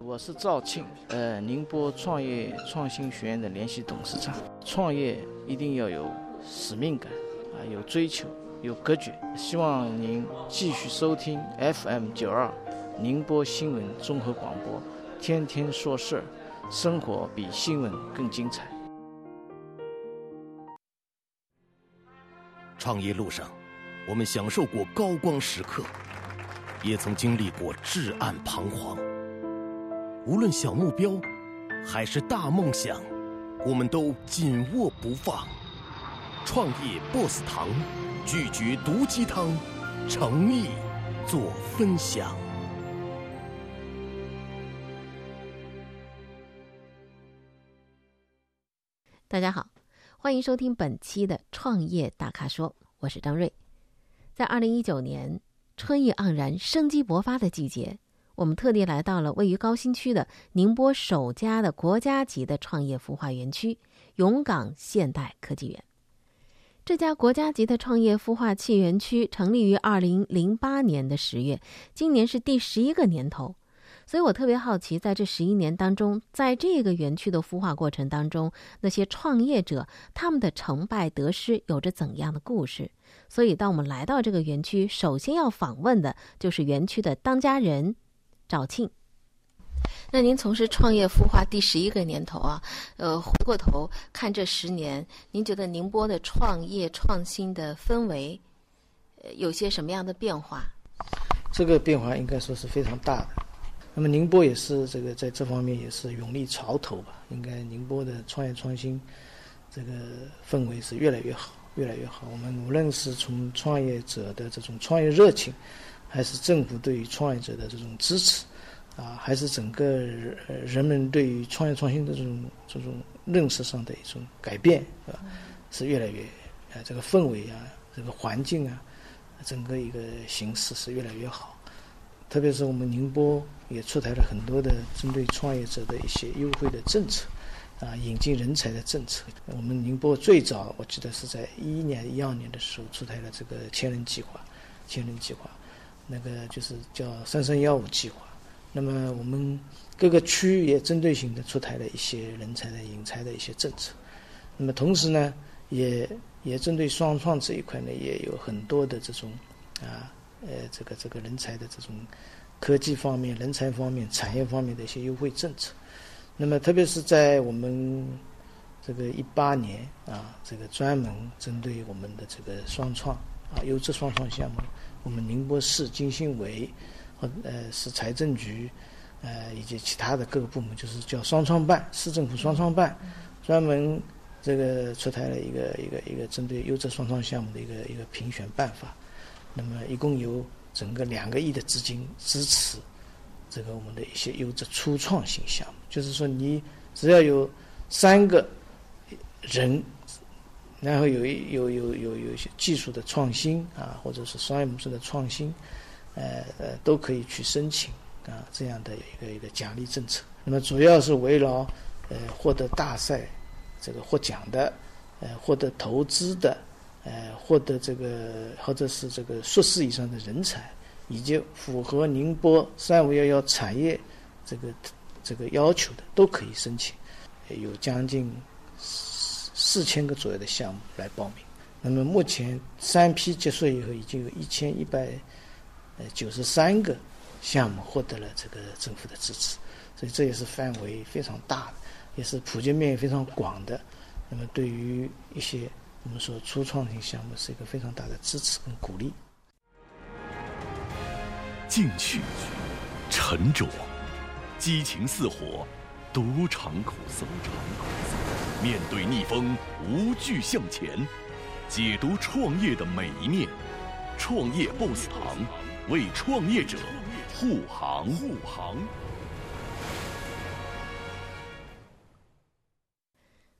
我是赵庆，呃，宁波创业创新学院的联席董事长。创业一定要有使命感，啊，有追求，有格局。希望您继续收听 FM 九二宁波新闻综合广播，天天说事儿，生活比新闻更精彩。创业路上，我们享受过高光时刻，也曾经历过至暗彷徨。无论小目标，还是大梦想，我们都紧握不放。创业 BOSS 堂，拒绝毒鸡汤，诚意做分享。大家好，欢迎收听本期的《创业大咖说》，我是张瑞。在二零一九年春意盎然、生机勃发的季节。我们特地来到了位于高新区的宁波首家的国家级的创业孵化园区——永港现代科技园。这家国家级的创业孵化器园区成立于二零零八年的十月，今年是第十一个年头。所以我特别好奇，在这十一年当中，在这个园区的孵化过程当中，那些创业者他们的成败得失有着怎样的故事？所以，当我们来到这个园区，首先要访问的就是园区的当家人。赵庆，那您从事创业孵化第十一个年头啊，呃，回过头看这十年，您觉得宁波的创业创新的氛围，呃，有些什么样的变化？这个变化应该说是非常大的。那么宁波也是这个在这方面也是勇立潮头吧？应该宁波的创业创新这个氛围是越来越好，越来越好。我们无论是从创业者的这种创业热情。还是政府对于创业者的这种支持，啊，还是整个人们对于创业创新的这种这种认识上的一种改变，是吧？是越来越，啊，这个氛围啊，这个环境啊，整个一个形势是越来越好。特别是我们宁波也出台了很多的针对创业者的一些优惠的政策，啊，引进人才的政策。我们宁波最早我记得是在一一年、一二年的时候出台了这个千人计划，千人计划。那个就是叫“三三幺五”计划，那么我们各个区也针对性的出台了一些人才的引才的一些政策，那么同时呢，也也针对双创这一块呢，也有很多的这种啊呃这个这个人才的这种科技方面、人才方面、产业方面的一些优惠政策。那么特别是在我们这个一八年啊，这个专门针对我们的这个双创啊优质双创项目。我们宁波市经信委和呃市财政局，呃以及其他的各个部门，就是叫双创办，市政府双创办，专门这个出台了一个一个一个针对优质双创项目的一个一个评选办法。那么一共有整个两个亿的资金支持这个我们的一些优质初创型项目，就是说你只要有三个人。然后有一有有有有一些技术的创新啊，或者是商业模式的创新，呃呃，都可以去申请啊这样的一个一个奖励政策。那么主要是围绕呃获得大赛这个获奖的，呃获得投资的，呃获得这个或者是这个硕士以上的人才，以及符合宁波三五幺幺产业这个这个要求的，都可以申请，有将近。四千个左右的项目来报名，那么目前三批结束以后，已经有一千一百呃九十三个项目获得了这个政府的支持，所以这也是范围非常大的，也是普及面非常广的。那么对于一些我们说初创型项目，是一个非常大的支持跟鼓励。进取、沉着、激情似火、独尝苦涩。面对逆风，无惧向前，解读创业的每一面。创业 BOSS 堂，为创业者护航。护航。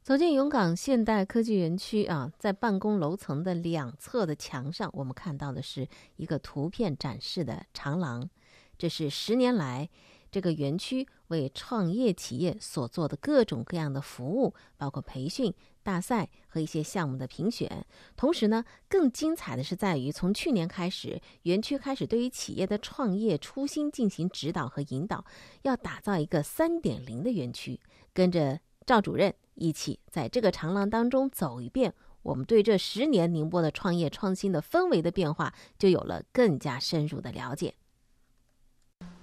走进永港现代科技园区啊，在办公楼层的两侧的墙上，我们看到的是一个图片展示的长廊，这是十年来这个园区为创业企业所做的各种各样的服务，包括培训、大赛和一些项目的评选。同时呢，更精彩的是在于，从去年开始，园区开始对于企业的创业初心进行指导和引导，要打造一个三点零的园区。跟着赵主任一起在这个长廊当中走一遍，我们对这十年宁波的创业创新的氛围的变化就有了更加深入的了解。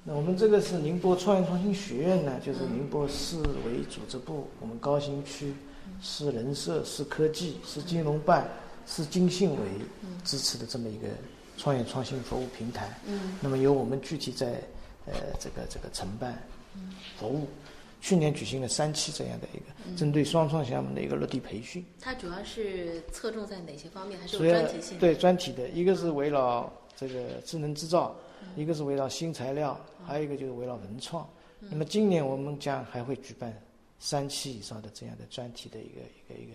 那我们这个是宁波创业创新学院呢，就是宁波市委组织部、我们高新区市人社、市科技、市金融办、市经信委支持的这么一个创业创新服务平台。嗯。那么由我们具体在呃这个这个承办服务。去年举行了三期这样的一个针对双创项目的一个落地培训。它主要是侧重在哪些方面？还是有专题性？对专题的，一个是围绕这个智能制造。一个是围绕新材料，还有一个就是围绕文创。那么今年我们将还会举办三期以上的这样的专题的一个一个一个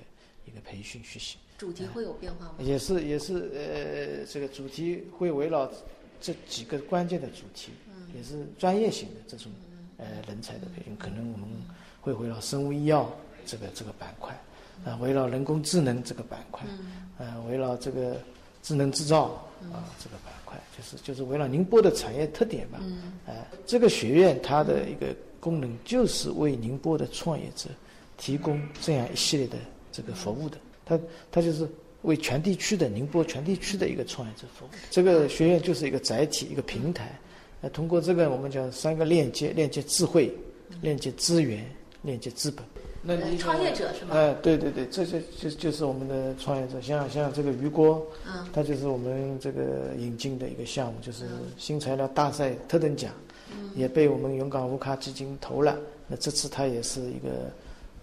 一个培训学习。主题会有变化吗？也是也是呃，这个主题会围绕这几个关键的主题，也是专业性的这种呃人才的培训。可能我们会围绕生物医药这个这个板块，啊，围绕人工智能这个板块，呃，围绕这个智能制造啊这个板块。就是就是围绕宁波的产业特点吧，哎，这个学院它的一个功能就是为宁波的创业者提供这样一系列的这个服务的，它它就是为全地区的宁波全地区的一个创业者服务。这个学院就是一个载体，一个平台，那通过这个我们讲三个链接：链接智慧，链接资源，链接资本。那你创业者是吗？哎，对对对，这就就就是我们的创业者，像像这个余锅，嗯，他就是我们这个引进的一个项目，就是新材料大赛特等奖，嗯，也被我们永港乌卡基金投了。那这次他也是一个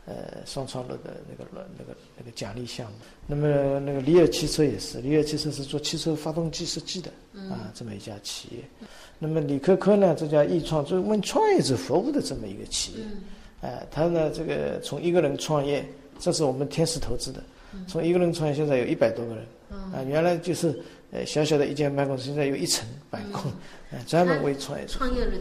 呃双创乐的那个那个那个奖励项目。那么那个里尔汽车也是，里尔汽车是做汽车发动机设计的，啊，这么一家企业。那么李科科呢，这家易创是为创业者服务的这么一个企业。哎，他呢，这个从一个人创业，这是我们天使投资的，从一个人创业，现在有一百多个人，啊，原来就是呃小小的一间办公室，现在有一层办公，哎，专门为创业。创业了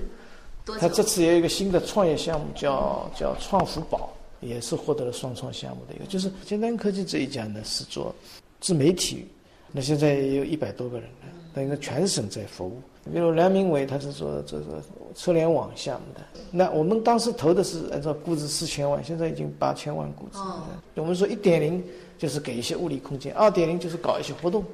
多他这次也有一个新的创业项目，叫叫创福宝，也是获得了双创项目的一个，就是尖端科技这一家呢是做自媒体，那现在也有一百多个人了，等于全省在服务。比如梁明伟，他是做这个车联网项目的。那我们当时投的是按照估值四千万，现在已经八千万估值。我们说一点零就是给一些物理空间，二点零就是搞一些活动，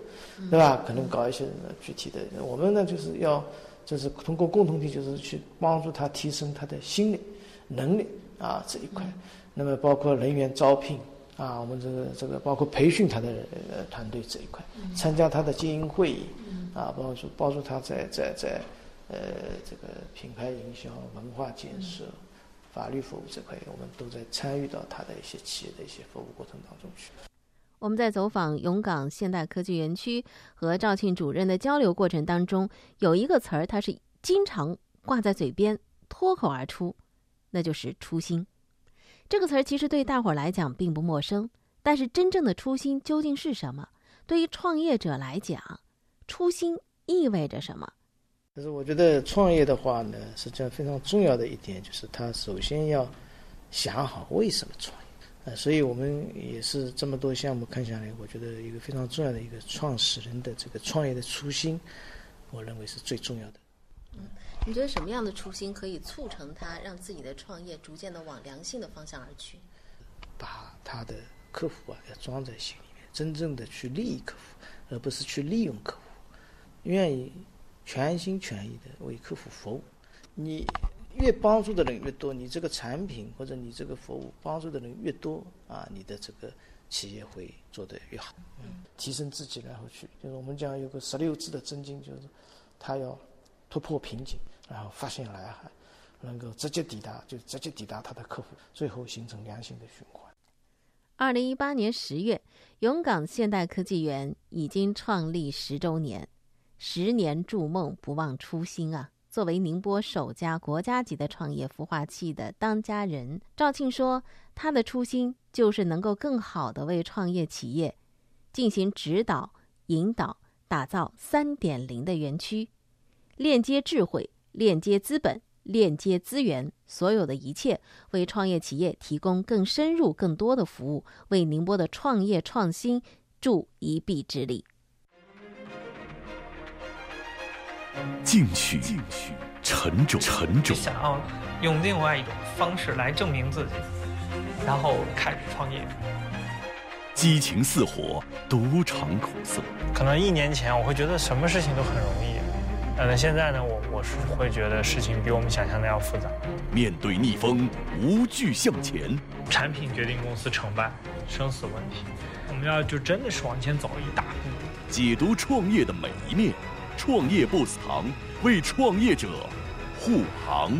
对吧？可能搞一些具体的。我们呢就是要，就是通过共同体，就是去帮助他提升他的心理能力啊这一块。那么包括人员招聘啊，我们这个这个包括培训他的呃团队这一块，参加他的经营会议。啊，帮助帮助他在在在，呃，这个品牌营销、文化建设、法律服务这块，我们都在参与到他的一些企业的一些服务过程当中去。我们在走访永港现代科技园区和赵庆主任的交流过程当中，有一个词儿，他是经常挂在嘴边、脱口而出，那就是初心。这个词儿其实对大伙儿来讲并不陌生，但是真正的初心究竟是什么？对于创业者来讲，初心意味着什么？就是我觉得创业的话呢，实际上非常重要的一点就是，他首先要想好为什么创业。呃，所以我们也是这么多项目看下来，我觉得一个非常重要的一个创始人的这个创业的初心，我认为是最重要的。嗯，你觉得什么样的初心可以促成他让自己的创业逐渐的往良性的方向而去？把他的客户啊要装在心里面，真正的去利益客户。而不是去利用客户，愿意全心全意的为客户服务。你越帮助的人越多，你这个产品或者你这个服务帮助的人越多啊，你的这个企业会做得越好。嗯，提升自己，然后去，就是我们讲有个十六字的真经，就是他要突破瓶颈，然后发现蓝海，能够直接抵达，就直接抵达他的客户，最后形成良性的循环。二零一八年十月，永港现代科技园已经创立十周年。十年筑梦，不忘初心啊！作为宁波首家国家级的创业孵化器的当家人，赵庆说，他的初心就是能够更好的为创业企业进行指导、引导，打造三点零的园区，链接智慧，链接资本，链接资源，所有的一切，为创业企业提供更深入、更多的服务，为宁波的创业创新助一臂之力。进取，进取，沉着，沉着。想要用另外一种方式来证明自己，然后开始创业。激情似火，独尝苦涩。可能一年前我会觉得什么事情都很容易，但现在呢，我我是会觉得事情比我们想象的要复杂。面对逆风，无惧向前。产品决定公司成败，生死问题，我们要就真的是往前走一大步。解读创业的每一面，创业 BOSS 堂为创业者护航。